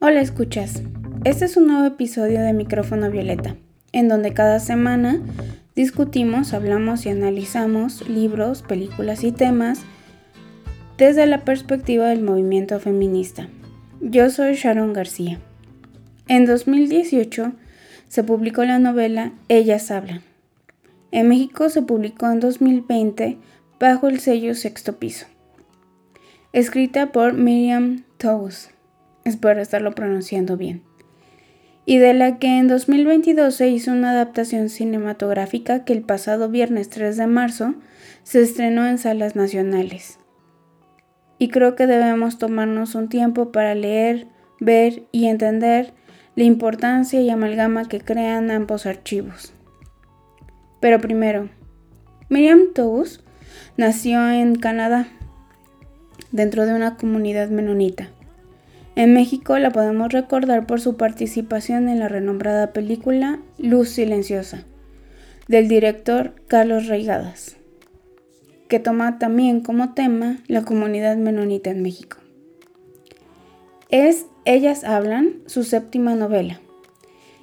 Hola escuchas, este es un nuevo episodio de Micrófono Violeta, en donde cada semana discutimos, hablamos y analizamos libros, películas y temas desde la perspectiva del movimiento feminista. Yo soy Sharon García. En 2018 se publicó la novela Ellas Hablan. En México se publicó en 2020 bajo el sello Sexto Piso. Escrita por Miriam Toews espero estarlo pronunciando bien, y de la que en 2022 se hizo una adaptación cinematográfica que el pasado viernes 3 de marzo se estrenó en salas nacionales. Y creo que debemos tomarnos un tiempo para leer, ver y entender la importancia y amalgama que crean ambos archivos. Pero primero, Miriam Toews nació en Canadá, dentro de una comunidad menonita. En México la podemos recordar por su participación en la renombrada película Luz Silenciosa, del director Carlos Reigadas, que toma también como tema la comunidad menonita en México. Es Ellas Hablan, su séptima novela,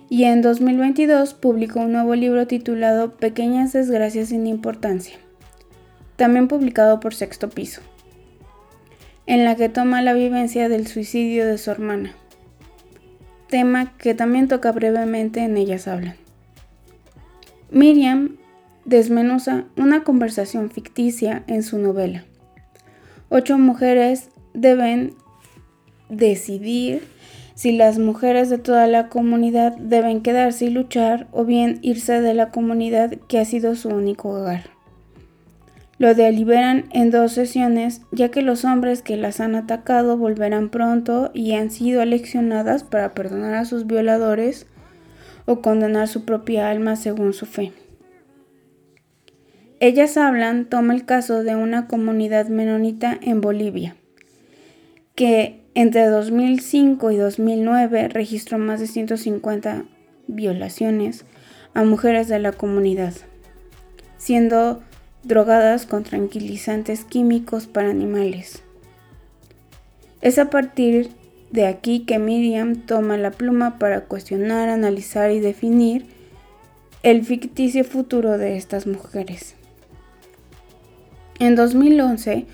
y en 2022 publicó un nuevo libro titulado Pequeñas desgracias sin importancia, también publicado por Sexto Piso en la que toma la vivencia del suicidio de su hermana, tema que también toca brevemente en Ellas Hablan. Miriam desmenuza una conversación ficticia en su novela. Ocho mujeres deben decidir si las mujeres de toda la comunidad deben quedarse y luchar o bien irse de la comunidad que ha sido su único hogar. Lo deliberan en dos sesiones, ya que los hombres que las han atacado volverán pronto y han sido eleccionadas para perdonar a sus violadores o condenar su propia alma según su fe. Ellas hablan, toma el caso de una comunidad menonita en Bolivia, que entre 2005 y 2009 registró más de 150 violaciones a mujeres de la comunidad, siendo drogadas con tranquilizantes químicos para animales. Es a partir de aquí que Miriam toma la pluma para cuestionar, analizar y definir el ficticio futuro de estas mujeres. En 2011,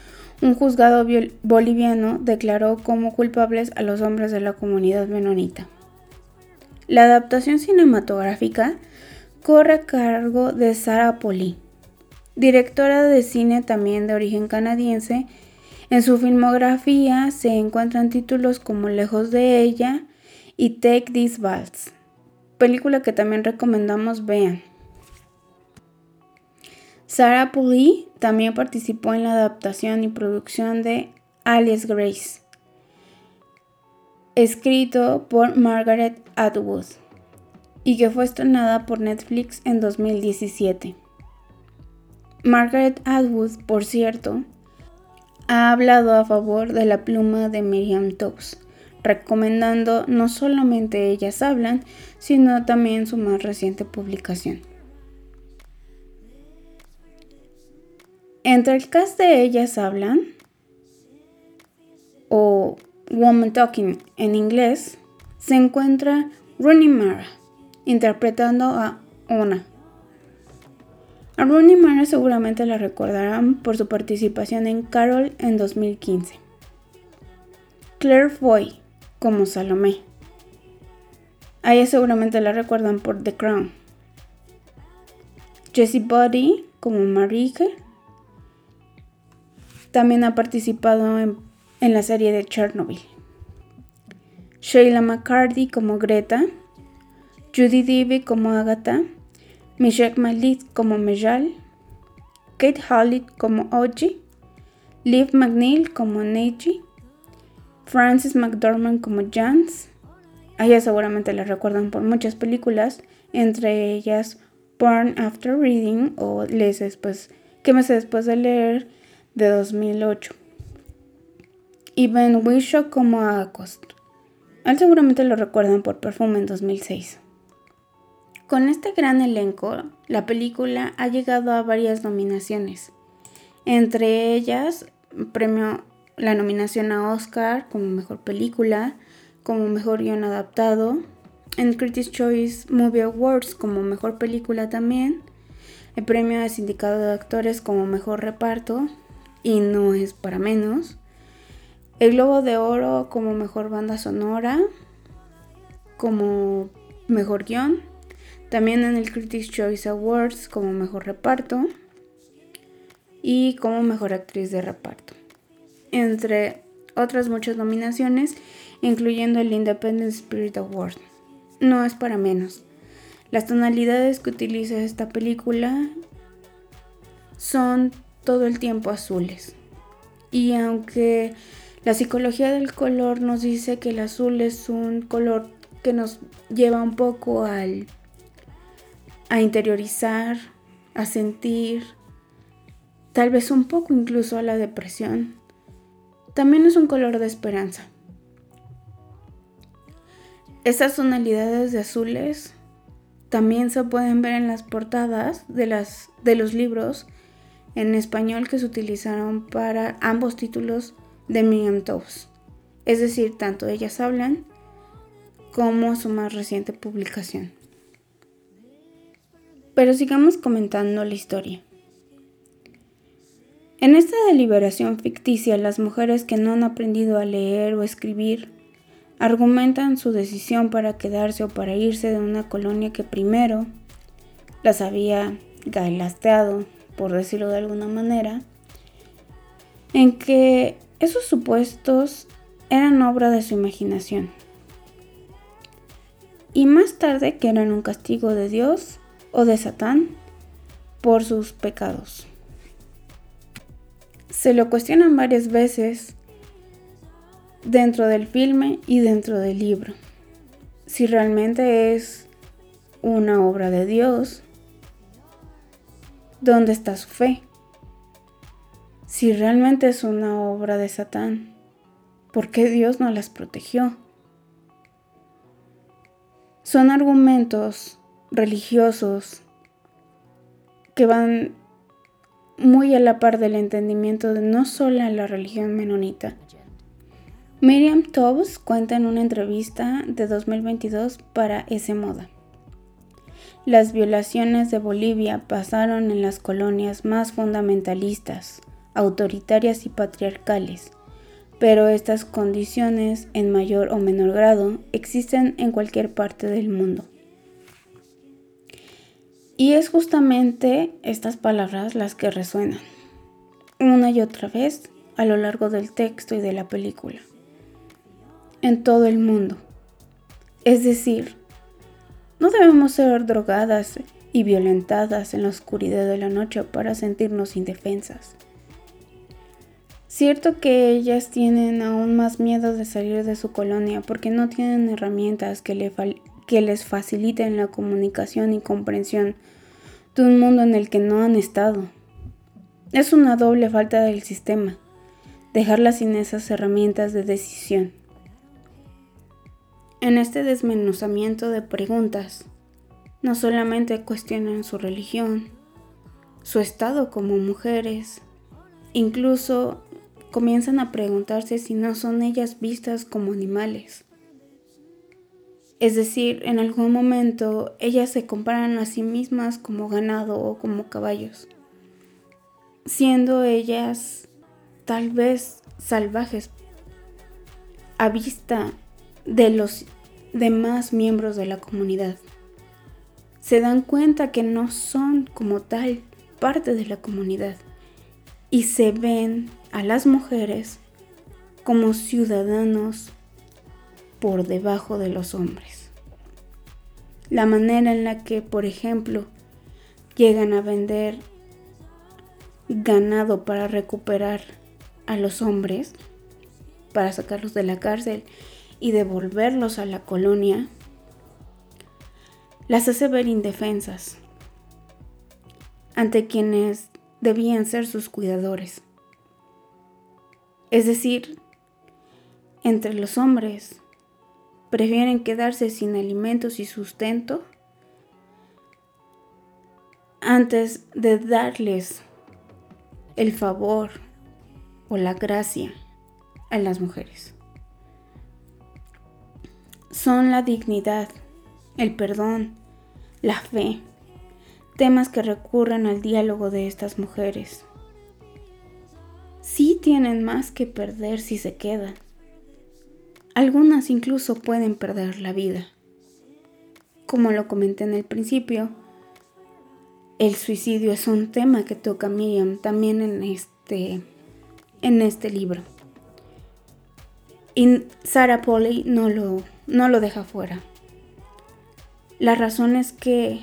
un juzgado boliviano declaró como culpables a los hombres de la comunidad menonita. La adaptación cinematográfica corre a cargo de Sara Poli, Directora de cine también de origen canadiense, en su filmografía se encuentran títulos como Lejos de ella y Take This Waltz, película que también recomendamos vean. Sarah Pulley también participó en la adaptación y producción de Alice Grace, escrito por Margaret Atwood y que fue estrenada por Netflix en 2017. Margaret Atwood, por cierto, ha hablado a favor de la pluma de Miriam Toews, recomendando no solamente Ellas Hablan, sino también su más reciente publicación. Entre el cast de Ellas Hablan, o Woman Talking en inglés, se encuentra Rooney Mara, interpretando a Ona, a Rooney Mara seguramente la recordarán por su participación en Carol en 2015. Claire Foy como Salomé. A ella seguramente la recuerdan por The Crown. Jessie Buddy como Marike. También ha participado en, la serie de Chernobyl. Sheila McCarthy como Greta. Judy Dibby como Agatha. Michelle Malik como Mejal, Kate Hallett como Oji, Liv McNeil como Neji, Frances McDormand como Jans. A ella seguramente la recuerdan por muchas películas, entre ellas Born After Reading o Les después, ¿Qué me sé después de leer? de 2008. Y Ben Whishaw como. A él seguramente lo recuerdan por Perfume en 2006. Con este gran elenco, la película ha llegado a varias nominaciones. Entre ellas, premio la nominación a Oscar como mejor película, como mejor guion adaptado, en Critics Choice Movie Awards como mejor película también, el premio de Sindicato de Actores como mejor reparto, y no es para menos, el Globo de Oro como mejor banda sonora, como mejor guion, también en el Critics Choice Awards como mejor reparto y como mejor actriz de reparto, entre otras muchas nominaciones, incluyendo el Independent Spirit Award. No es para menos. Las tonalidades que utiliza esta película son todo el tiempo azules. Y aunque la psicología del color nos dice que el azul es un color que nos lleva un poco al a interiorizar, a sentir, tal vez un poco incluso a la depresión. También es un color de esperanza. Estas tonalidades de azules también se pueden ver en las portadas de, las, de los libros en español que se utilizaron para ambos títulos de Miriam Toews. Es decir, tanto ellas hablan como su más reciente publicación. Pero sigamos comentando la historia. En esta deliberación ficticia, las mujeres que no han aprendido a leer o escribir argumentan su decisión para quedarse o para irse de una colonia que primero las había galasteado, por decirlo de alguna manera, en que esos supuestos eran obra de su imaginación. Y más tarde que eran un castigo de Dios o de Satán por sus pecados. Se lo cuestionan varias veces dentro del filme y dentro del libro. Si realmente es una obra de Dios, ¿dónde está su fe? Si realmente es una obra de Satán, ¿por qué Dios no las protegió? Son argumentos religiosos que van muy a la par del entendimiento de no solo la religión menonita. Miriam Tobbs cuenta en una entrevista de 2022 para ese moda. Las violaciones de Bolivia pasaron en las colonias más fundamentalistas, autoritarias y patriarcales, pero estas condiciones, en mayor o menor grado, existen en cualquier parte del mundo. Y es justamente estas palabras las que resuenan una y otra vez a lo largo del texto y de la película. En todo el mundo. Es decir, no debemos ser drogadas y violentadas en la oscuridad de la noche para sentirnos indefensas. Cierto que ellas tienen aún más miedo de salir de su colonia porque no tienen herramientas que, le que les faciliten la comunicación y comprensión de un mundo en el que no han estado. Es una doble falta del sistema, dejarlas sin esas herramientas de decisión. En este desmenuzamiento de preguntas, no solamente cuestionan su religión, su estado como mujeres, incluso comienzan a preguntarse si no son ellas vistas como animales. Es decir, en algún momento ellas se comparan a sí mismas como ganado o como caballos, siendo ellas tal vez salvajes a vista de los demás miembros de la comunidad. Se dan cuenta que no son como tal parte de la comunidad y se ven a las mujeres como ciudadanos por debajo de los hombres. La manera en la que, por ejemplo, llegan a vender ganado para recuperar a los hombres, para sacarlos de la cárcel y devolverlos a la colonia, las hace ver indefensas ante quienes debían ser sus cuidadores. Es decir, entre los hombres prefieren quedarse sin alimentos y sustento antes de darles el favor o la gracia a las mujeres. son la dignidad, el perdón, la fe, temas que recurren al diálogo de estas mujeres. Sí tienen más que perder si se quedan. Algunas incluso pueden perder la vida. Como lo comenté en el principio, el suicidio es un tema que toca Miriam también en este, en este libro. Y Sarah Polley no lo, no lo deja fuera. La razón es que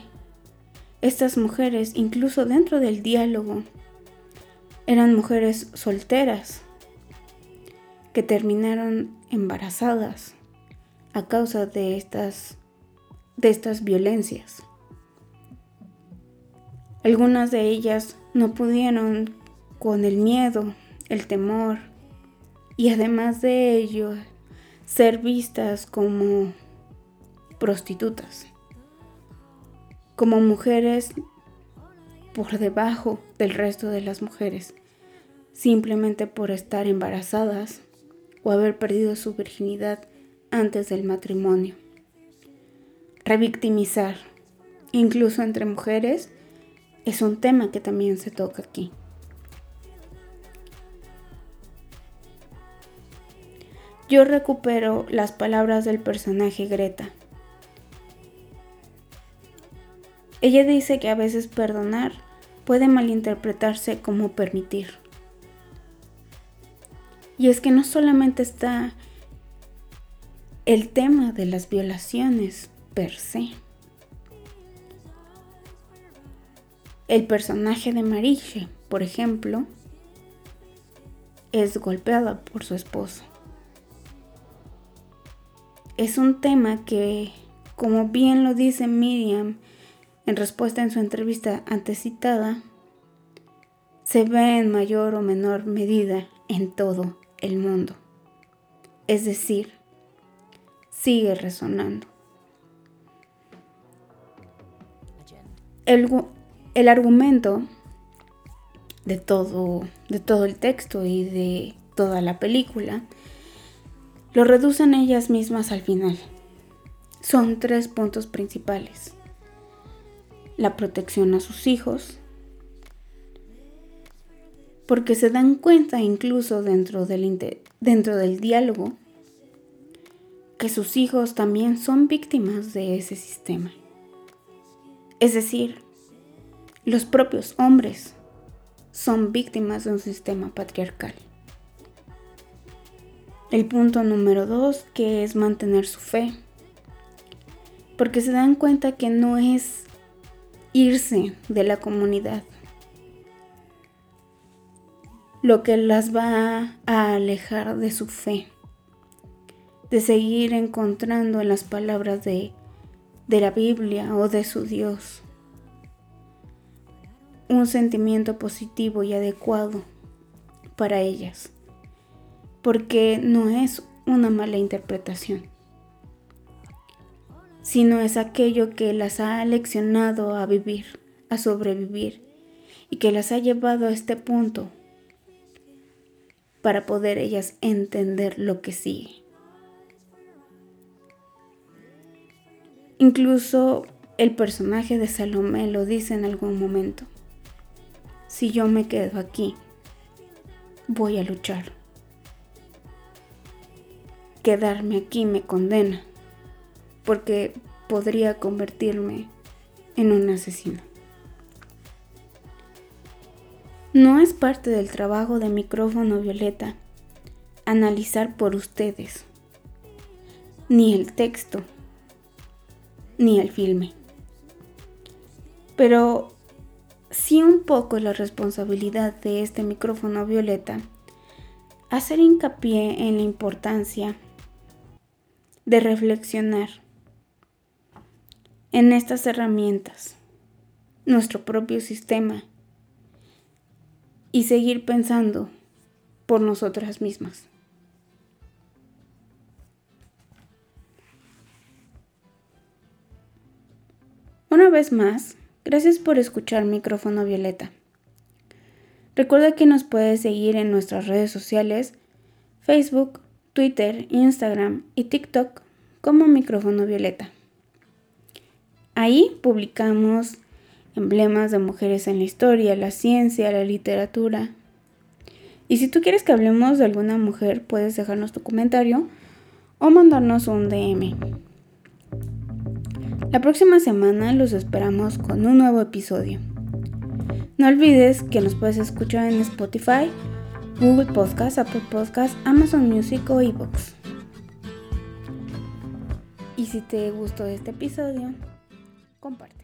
estas mujeres, incluso dentro del diálogo, eran mujeres solteras que terminaron embarazadas a causa de estas, de estas violencias. Algunas de ellas no pudieron con el miedo, el temor y además de ello ser vistas como prostitutas, como mujeres por debajo del resto de las mujeres, simplemente por estar embarazadas o haber perdido su virginidad antes del matrimonio. Revictimizar, incluso entre mujeres, es un tema que también se toca aquí. Yo recupero las palabras del personaje Greta. Ella dice que a veces perdonar puede malinterpretarse como permitir. Y es que no solamente está el tema de las violaciones per se. El personaje de Mariche, por ejemplo, es golpeada por su esposo. Es un tema que, como bien lo dice Miriam en respuesta en su entrevista antecitada, se ve en mayor o menor medida en todo el mundo. Es decir, sigue resonando. El, el argumento de todo, de todo el texto y de toda la película lo reducen ellas mismas al final. Son tres puntos principales. La protección a sus hijos, porque se dan cuenta incluso dentro del, dentro del diálogo que sus hijos también son víctimas de ese sistema. Es decir, los propios hombres son víctimas de un sistema patriarcal. El punto número dos, que es mantener su fe. Porque se dan cuenta que no es irse de la comunidad lo que las va a alejar de su fe, de seguir encontrando en las palabras de, de la Biblia o de su Dios un sentimiento positivo y adecuado para ellas, porque no es una mala interpretación, sino es aquello que las ha leccionado a vivir, a sobrevivir, y que las ha llevado a este punto para poder ellas entender lo que sigue. Incluso el personaje de Salomé lo dice en algún momento si yo me quedo aquí, voy a luchar. Quedarme aquí me condena, porque podría convertirme en un asesino. No es parte del trabajo de micrófono violeta analizar por ustedes ni el texto ni el filme. Pero sí un poco la responsabilidad de este micrófono violeta, hacer hincapié en la importancia de reflexionar en estas herramientas, nuestro propio sistema, y seguir pensando por nosotras mismas. Una vez más, Gracias por escuchar Micrófono Violeta. Recuerda que nos puedes seguir en nuestras redes sociales, Facebook, Twitter, Instagram y TikTok como Micrófono Violeta. Ahí publicamos emblemas de mujeres en la historia, la ciencia, la literatura. Y si tú quieres que hablemos de alguna mujer, puedes dejarnos tu comentario o mandarnos un DM. La próxima semana los esperamos con un nuevo episodio. No olvides que nos puedes escuchar en Spotify, Google Podcast, Apple Podcast, Amazon Music o eBooks. Y si te gustó este episodio, comparte.